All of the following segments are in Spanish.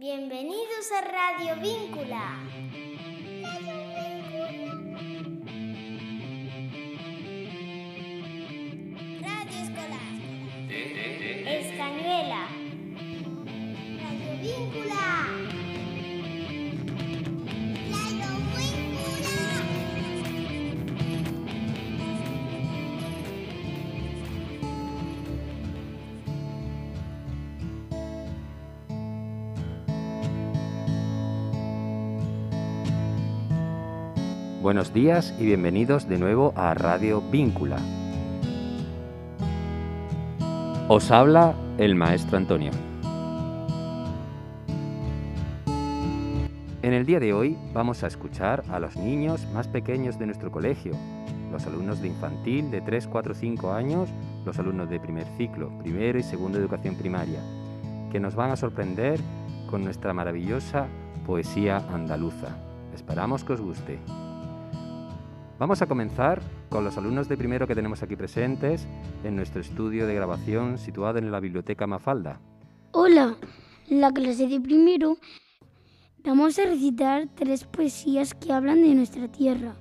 Bienvenidos a Radio Víncula. Buenos días y bienvenidos de nuevo a Radio Víncula. Os habla el maestro Antonio. En el día de hoy vamos a escuchar a los niños más pequeños de nuestro colegio, los alumnos de infantil de 3, 4, 5 años, los alumnos de primer ciclo, primero y segundo educación primaria, que nos van a sorprender con nuestra maravillosa poesía andaluza. Esperamos que os guste. Vamos a comenzar con los alumnos de primero que tenemos aquí presentes en nuestro estudio de grabación situado en la Biblioteca Mafalda. Hola, en la clase de primero vamos a recitar tres poesías que hablan de nuestra tierra,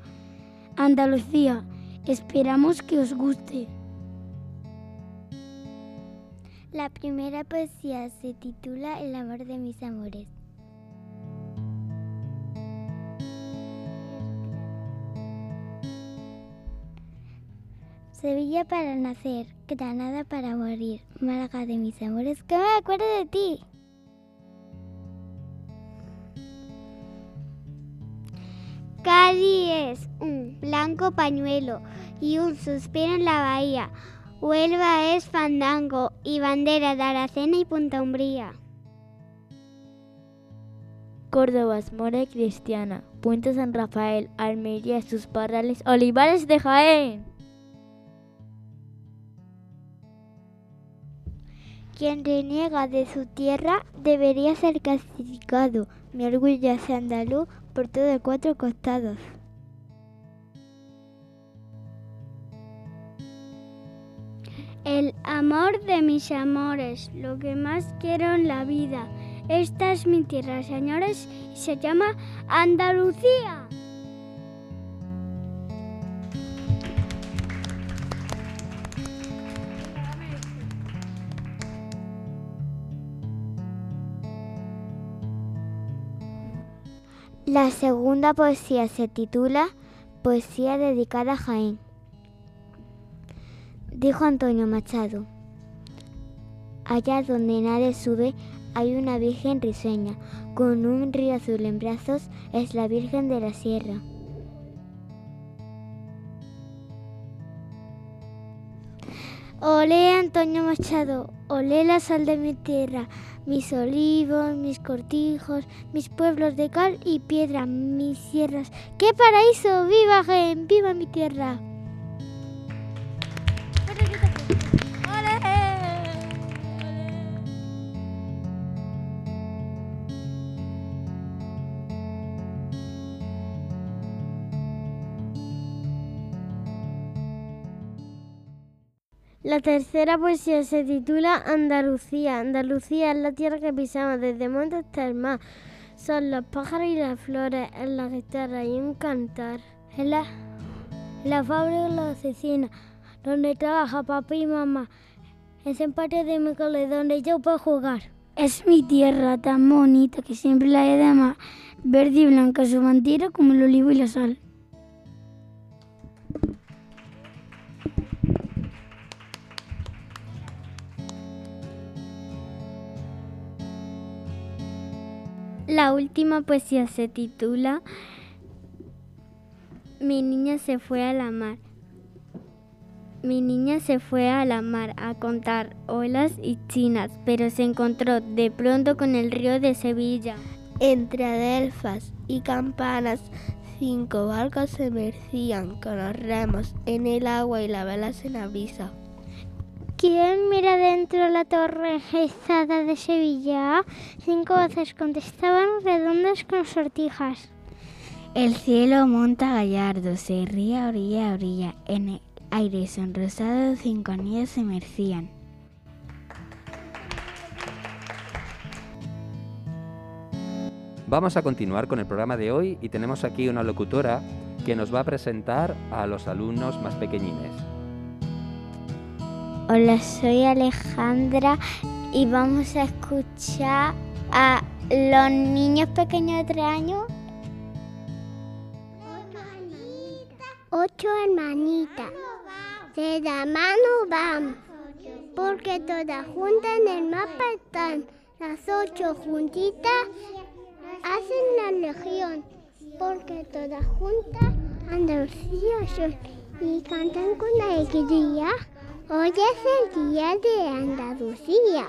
Andalucía. Esperamos que os guste. La primera poesía se titula El amor de mis amores. Sevilla para nacer, Granada para morir, Málaga de mis amores, que me acuerdo de ti. Cádiz es un blanco pañuelo y un suspiro en la bahía. Huelva es fandango y bandera de Aracena y Punta Umbría. Córdoba es mora cristiana, Puente San Rafael, Almería, sus parrales, Olivares de Jaén. Quien reniega de su tierra debería ser castigado. Mi orgullo es andaluz por todos cuatro costados. El amor de mis amores, lo que más quiero en la vida. Esta es mi tierra, señores, y se llama Andalucía. La segunda poesía se titula Poesía dedicada a Jaén. Dijo Antonio Machado, allá donde nadie sube hay una virgen risueña, con un río azul en brazos, es la Virgen de la Sierra. Olé Antonio Machado, olé la sal de mi tierra, mis olivos, mis cortijos, mis pueblos de cal y piedra, mis sierras. ¡Qué paraíso! ¡Viva Jaén! ¡Viva mi tierra! La tercera poesía se titula Andalucía. Andalucía es la tierra que pisamos desde monte hasta el mar. Son los pájaros y las flores, en la guitarra y un cantar. En la, la fábrica y la oficina, donde trabaja papá y mamá. Es el patio de mi cole donde yo puedo jugar. Es mi tierra tan bonita que siempre la he de amar. Verde y blanca su bandera como el olivo y la sal. La última poesía se titula Mi niña se fue a la mar. Mi niña se fue a la mar a contar olas y chinas, pero se encontró de pronto con el río de Sevilla. Entre adelfas y campanas, cinco barcos se mecían con los remos en el agua y la vela en la. ¿Quién mira dentro la torre rizada de Sevilla? Cinco voces contestaban redondas con sortijas. El cielo monta gallardo, se ría orilla a orilla, en el aire sonrosado cinco anillos se mercían. Vamos a continuar con el programa de hoy y tenemos aquí una locutora que nos va a presentar a los alumnos más pequeñines. Hola, soy Alejandra y vamos a escuchar a los niños pequeños de tres años. Ocho hermanitas. De la mano van. Porque todas juntas en el mapa están. Las ocho juntitas hacen la legión. Porque todas juntas Andalucía son y cantan con alegría. Hoy es el día de Andalucía.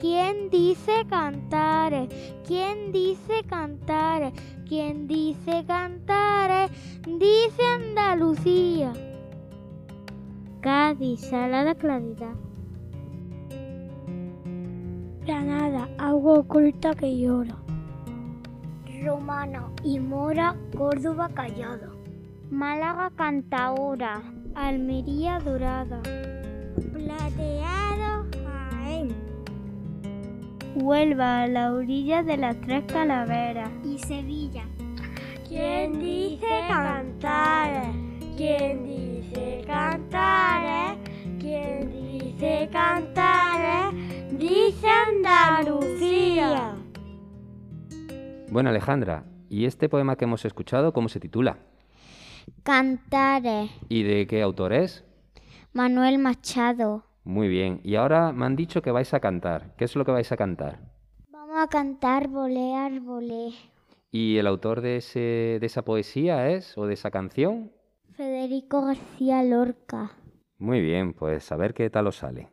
¿Quién dice cantar? ¿Quién dice cantar? ¿Quién dice cantar? Dice Andalucía. Cádiz, salada claridad. Granada, agua oculta que llora. Romana y Mora, Córdoba callado. Málaga, Cantaora. Almería, Dorada. Plateado, Jaén. Huelva, a la orilla de las tres calaveras. Y Sevilla. ¿Quién dice cantar? ¿Quién dice cantar? ¿Quién dice cantar? Dice Andalucía. Bueno, Alejandra, ¿y este poema que hemos escuchado cómo se titula? Cantares. ¿Y de qué autor es? Manuel Machado. Muy bien. Y ahora me han dicho que vais a cantar. ¿Qué es lo que vais a cantar? Vamos a cantar Volé, Arbolé. ¿Y el autor de, ese, de esa poesía es o de esa canción? Federico García Lorca. Muy bien, pues a ver qué tal os sale.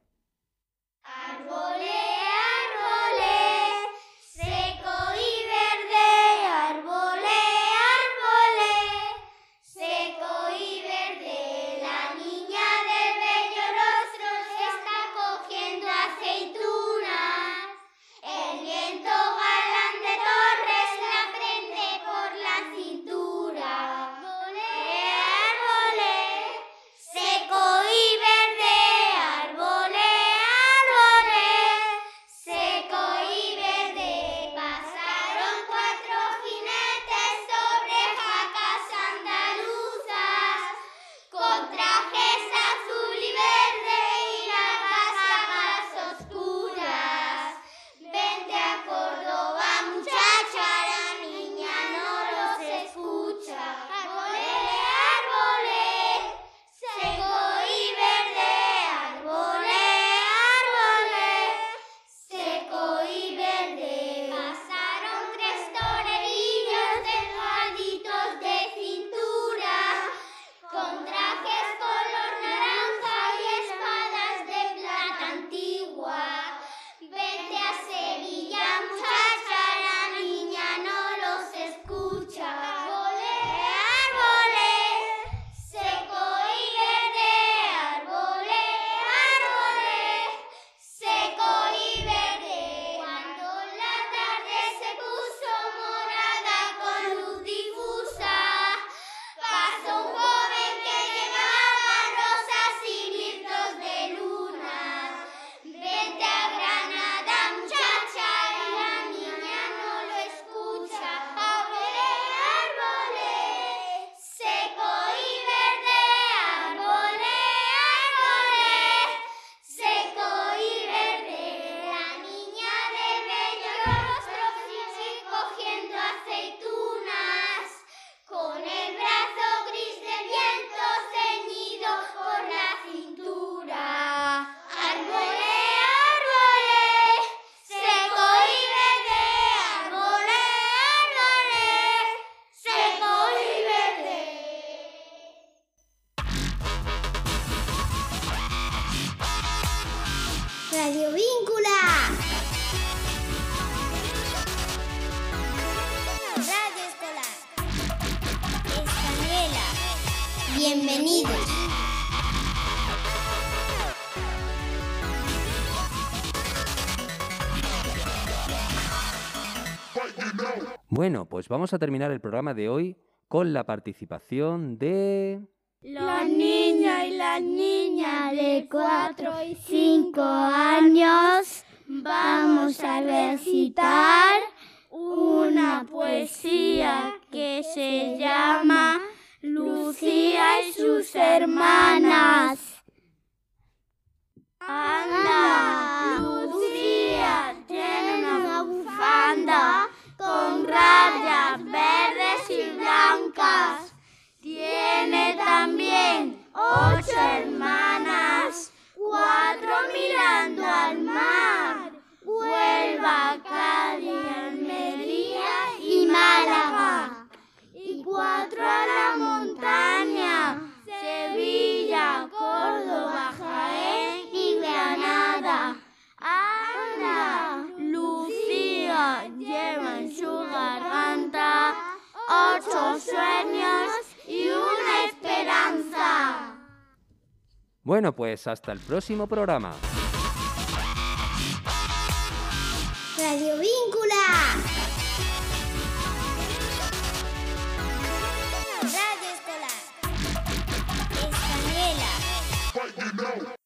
Radio Víncula. Radio Escolar. Española. Bienvenidos. Bueno, pues vamos a terminar el programa de hoy con la participación de... Los niños y las niñas de 4 y 5 años vamos a recitar una poesía que se llama Lucía y sus hermanas. Anda, Lucía tiene una bufanda con rayas verdes también ocho hermanas, cuatro mirando al mar. Bueno, pues hasta el próximo programa. Radio Víncula. Radio Escolar. Española.